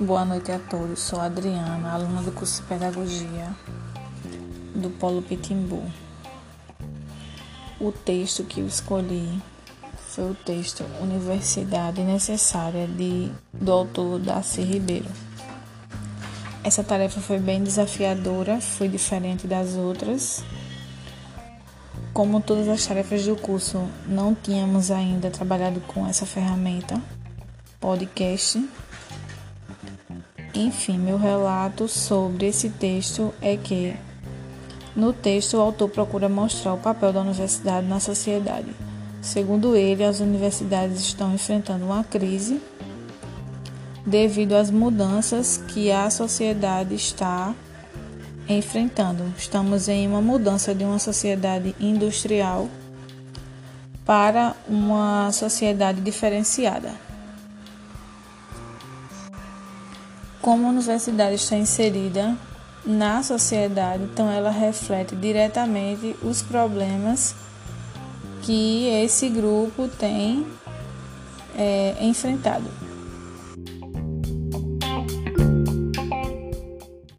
Boa noite a todos. Sou Adriana, aluna do curso de Pedagogia do Polo Pitimbu. O texto que eu escolhi foi o texto Universidade Necessária de, do autor Darcy Ribeiro. Essa tarefa foi bem desafiadora, foi diferente das outras. Como todas as tarefas do curso, não tínhamos ainda trabalhado com essa ferramenta, podcast. Enfim, meu relato sobre esse texto é que, no texto, o autor procura mostrar o papel da universidade na sociedade. Segundo ele, as universidades estão enfrentando uma crise devido às mudanças que a sociedade está enfrentando. Estamos em uma mudança de uma sociedade industrial para uma sociedade diferenciada. Como a universidade está inserida na sociedade, então ela reflete diretamente os problemas que esse grupo tem é, enfrentado.